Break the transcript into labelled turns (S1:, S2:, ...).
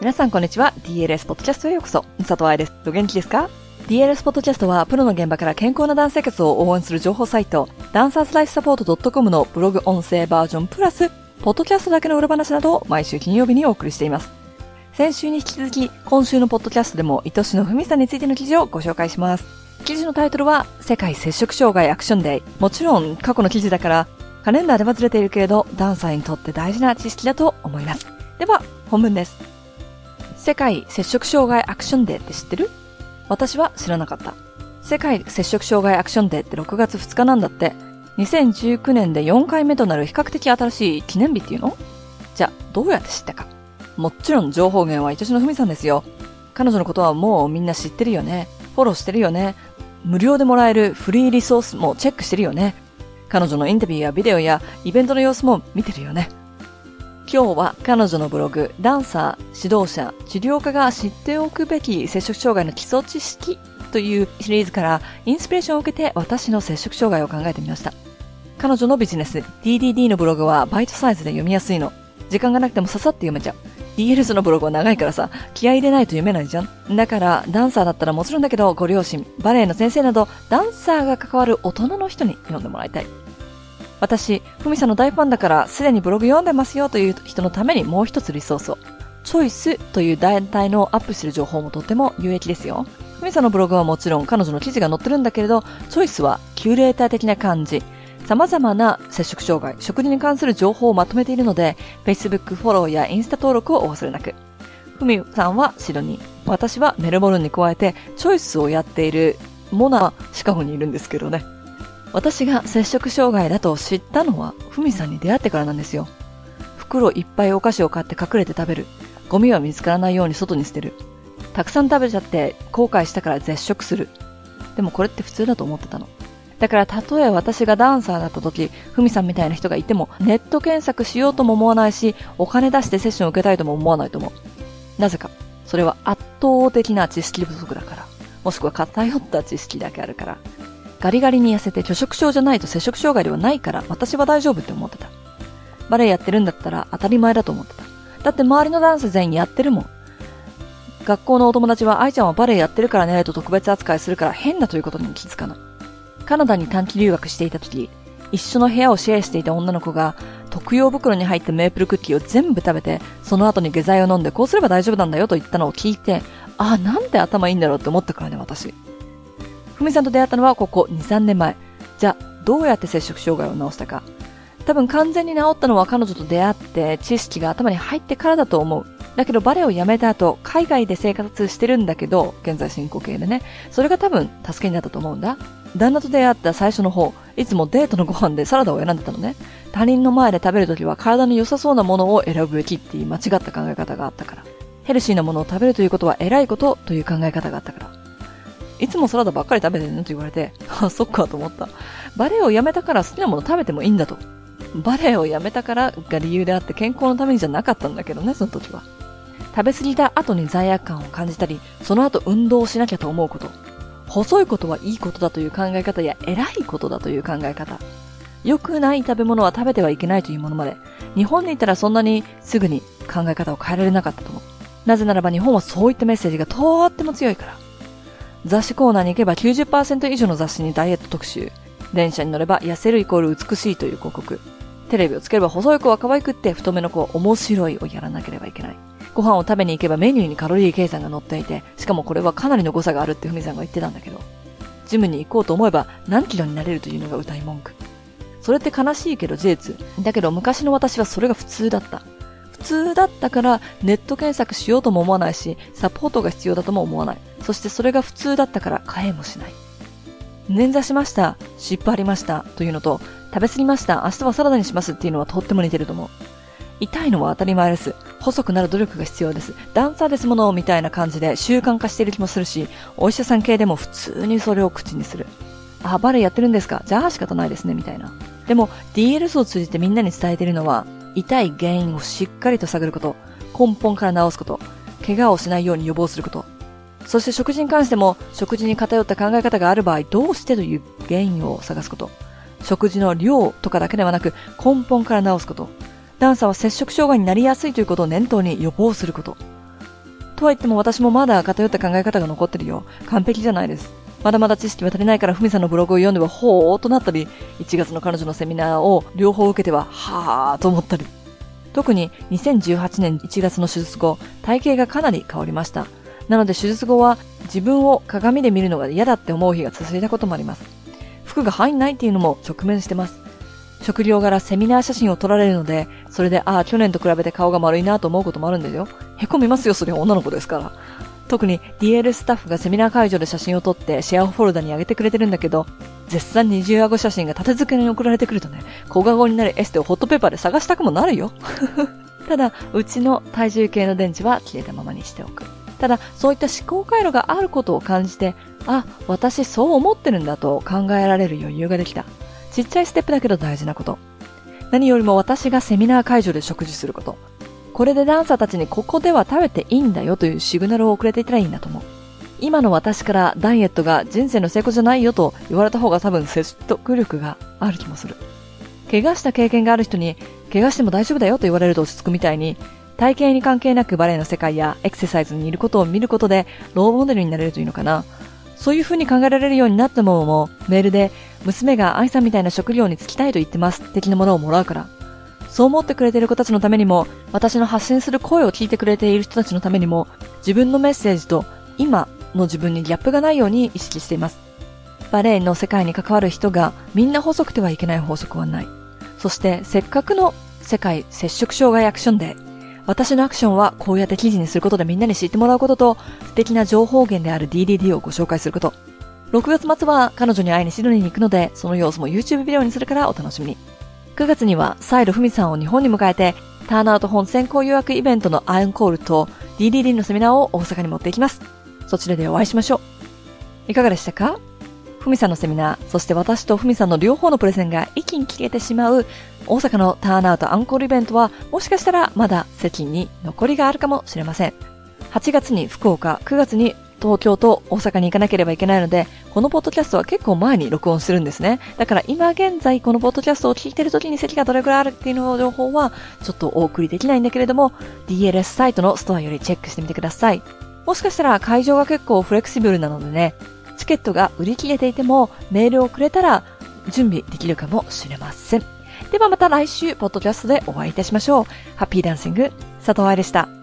S1: 皆さんこんにちは。DLS ポッドキャストへようこそ。佐藤愛です。お元気ですか ?DLS ポッドキャストは、プロの現場から健康なダンス生活を応援する情報サイト、ダンサーズライフサポート .com のブログ音声バージョンプラス、ポッドキャストだけの裏話などを毎週金曜日にお送りしています。先週に引き続き、今週のポッドキャストでも、愛しのふみさんについての記事をご紹介します。記事のタイトルは、世界接触障害アクションデー。もちろん、過去の記事だから、カレンダーではずれているけれど、ダンサーにとって大事な知識だと思います。では、本文です。世界接触障害アクションデーって知ってる？私は知らなかった。世界接触障害アクションデーって6月2日なんだって。2019年で4回目となる比較的新しい記念日っていうの？じゃあ、どうやって知ったか？もちろん情報源は愛しのふみさんですよ。彼女のことはもうみんな知ってるよね。フォローしてるよね。無料でもらえるフリーリソースもチェックしてるよね。彼女のインタビューやビデオやイベントの様子も見てるよね。今日は彼女のブログ、ダンサー、指導者、治療家が知っておくべき接触障害の基礎知識というシリーズからインスピレーションを受けて私の接触障害を考えてみました。彼女のビジネス、DDD のブログはバイトサイズで読みやすいの。時間がなくてもささって読めちゃう。DLS のブログは長いからさ、気合入れないと読めないじゃん。だから、ダンサーだったらもちろんだけど、ご両親、バレエの先生など、ダンサーが関わる大人の人に読んでもらいたい。私、ふみさんの大ファンだからすでにブログ読んでますよという人のためにもう一つリソースを。チョイスという団体のアップする情報もとても有益ですよ。ふみさんのブログはもちろん彼女の記事が載ってるんだけれど、チョイスはキュレーター的な感じ。様々な接触障害、食事に関する情報をまとめているので、Facebook フォローやインスタ登録をお忘れなく。ふみさんはシドニー。私はメルボルンに加えて、チョイスをやっているモナシカゴにいるんですけどね。私が摂食障害だと知ったのは、ふみさんに出会ってからなんですよ。袋いっぱいお菓子を買って隠れて食べる。ゴミは見つからないように外に捨てる。たくさん食べちゃって後悔したから絶食する。でもこれって普通だと思ってたの。だからたとえ私がダンサーだった時、ふみさんみたいな人がいても、ネット検索しようとも思わないし、お金出してセッションを受けたいとも思わないと思う。なぜか。それは圧倒的な知識不足だから。もしくは偏った知識だけあるから。ガリガリに痩せて拒食症じゃないと摂食障害ではないから私は大丈夫って思ってた。バレエやってるんだったら当たり前だと思ってた。だって周りのダンス全員やってるもん。学校のお友達は愛ちゃんはバレエやってるからねと特別扱いするから変だということに気づかない。カナダに短期留学していた時、一緒の部屋をシェアしていた女の子が、特用袋に入ったメープルクッキーを全部食べて、その後に下剤を飲んでこうすれば大丈夫なんだよと言ったのを聞いて、ああ、なんで頭いいんだろうって思ったからね、私。ふみさんと出会ったのはここ2、3年前。じゃあ、どうやって摂食障害を治したか。多分完全に治ったのは彼女と出会って知識が頭に入ってからだと思う。だけどバレエを辞めた後、海外で生活してるんだけど、現在進行形でね。それが多分助けになったと思うんだ。旦那と出会った最初の方、いつもデートのご飯でサラダを選んでたのね。他人の前で食べるときは体に良さそうなものを選ぶべきっていう間違った考え方があったから。ヘルシーなものを食べるということは偉いことという考え方があったから。いつもサラダばっかり食べてるの？と言われて、あ、そっかと思った。バレエをやめたから好きなもの食べてもいいんだと。バレエをやめたからが理由であって健康のためにじゃなかったんだけどね、その時は。食べ過ぎた後に罪悪感を感じたり、その後運動しなきゃと思うこと。細いことはいいことだという考え方や偉いことだという考え方。良くない食べ物は食べてはいけないというものまで、日本にいたらそんなにすぐに考え方を変えられなかったと思う。なぜならば日本はそういったメッセージがとーっても強いから。雑誌コーナーに行けば90%以上の雑誌にダイエット特集。電車に乗れば痩せるイコール美しいという広告。テレビをつければ細い子は可愛くって太めの子は面白いをやらなければいけない。ご飯を食べに行けばメニューにカロリー計算が載っていて、しかもこれはかなりの誤差があるってふみさんが言ってたんだけど。ジムに行こうと思えば何キロになれるというのが歌い文句。それって悲しいけど事実。だけど昔の私はそれが普通だった。普通だったからネット検索しようとも思わないし、サポートが必要だとも思わない。そしてそれが普通だったから買えもしない。捻挫しました。湿布ありました。というのと、食べ過ぎました。明日はサラダにしますっていうのはとっても似てると思う。痛いのは当たり前です。細くなる努力が必要です。ダンサーですものみたいな感じで習慣化している気もするし、お医者さん系でも普通にそれを口にする。あ、バレエやってるんですか？じゃあ仕方ないですね、みたいな。でも、DLS を通じてみんなに伝えているのは、痛い原因をしっかりと探ること、根本から治すこと、怪我をしないように予防すること。そして食事に関しても、食事に偏った考え方がある場合、どうしてという原因を探すこと。食事の量とかだけではなく、根本から治すこと。ダンサーは摂食障害になりやすいということを念頭に予防すること。とは言っても私もまだ偏った考え方が残ってるよ。完璧じゃないです。まだまだ知識は足りないから、ふみさんのブログを読んでは、ほーっとなったり、1月の彼女のセミナーを両方受けては、はーと思ったり。特に2018年1月の手術後、体型がかなり変わりました。なので手術後は自分を鏡で見るのが嫌だって思う日が続いたこともあります。服が入んないっていうのも直面してます。食料柄セミナー写真を撮られるので、それで、ああ、去年と比べて顔が丸いなと思うこともあるんですよ。へこみますよ、それは女の子ですから。特に DL スタッフがセミナー会場で写真を撮ってシェアフォルダに上げてくれてるんだけど、絶賛二重顎写真が立て付けに送られてくるとね、小顔になるエステをホットペーパーで探したくもなるよ。ただ、うちの体重計の電池は消えたままにしておく。ただ、そういった思考回路があることを感じて、あ、私そう思ってるんだと考えられる余裕ができた。ちっちゃいステップだけど大事なこと。何よりも私がセミナー会場で食事すること。これでダンサーたちにここでは食べていいんだよというシグナルを送れていたらいいんだと思う。今の私からダイエットが人生の成功じゃないよと言われた方が多分説得力がある気もする。怪我した経験がある人に、怪我しても大丈夫だよと言われると落ち着くみたいに、体型に関係なくバレエの世界やエクササイズにいることを見ることでローモデルになれるというのかな。そういう風に考えられるようになったものも、メールで、娘が愛さんみたいな食料に就きたいと言ってます、的なものをもらうから。そう思ってくれている子たちのためにも、私の発信する声を聞いてくれている人たちのためにも、自分のメッセージと今の自分にギャップがないように意識しています。バレエの世界に関わる人がみんな細くてはいけない法則はない。そしてせっかくの世界接触障害アクションデー、私のアクションはこうやって記事にすることでみんなに知ってもらうことと、素敵な情報源である DDD をご紹介すること。6月末は彼女に会いにシドニーに行くので、その様子も YouTube ビデオにするからお楽しみに。9月にはサイルフミさんを日本に迎えて、ターンアウト本先行予約イベントのアンコールと DDD のセミナーを大阪に持っていきます。そちらでお会いしましょう。いかがでしたか？ふみさんのセミナー、そして私とふみさんの両方のプレゼンが一気に消えてしまう大阪のターンアウトアンコールイベントは、もしかしたらまだ席に残りがあるかもしれません。8月に福岡、9月に東京と大阪に行かなければいけないので、このポッドキャストは結構前に録音してるんですね。だから今現在このポッドキャストを聞いてる時に席がどれくらいあるっていうの情報はちょっとお送りできないんだけれども、DLS サイトのストアよりチェックしてみてください。もしかしたら会場が結構フレキシブルなのでね、チケットが売り切れていてもメールをくれたら準備できるかもしれません。ではまた来週、ポッドキャストでお会いいたしましょう。ハッピーダンシング、佐藤愛でした。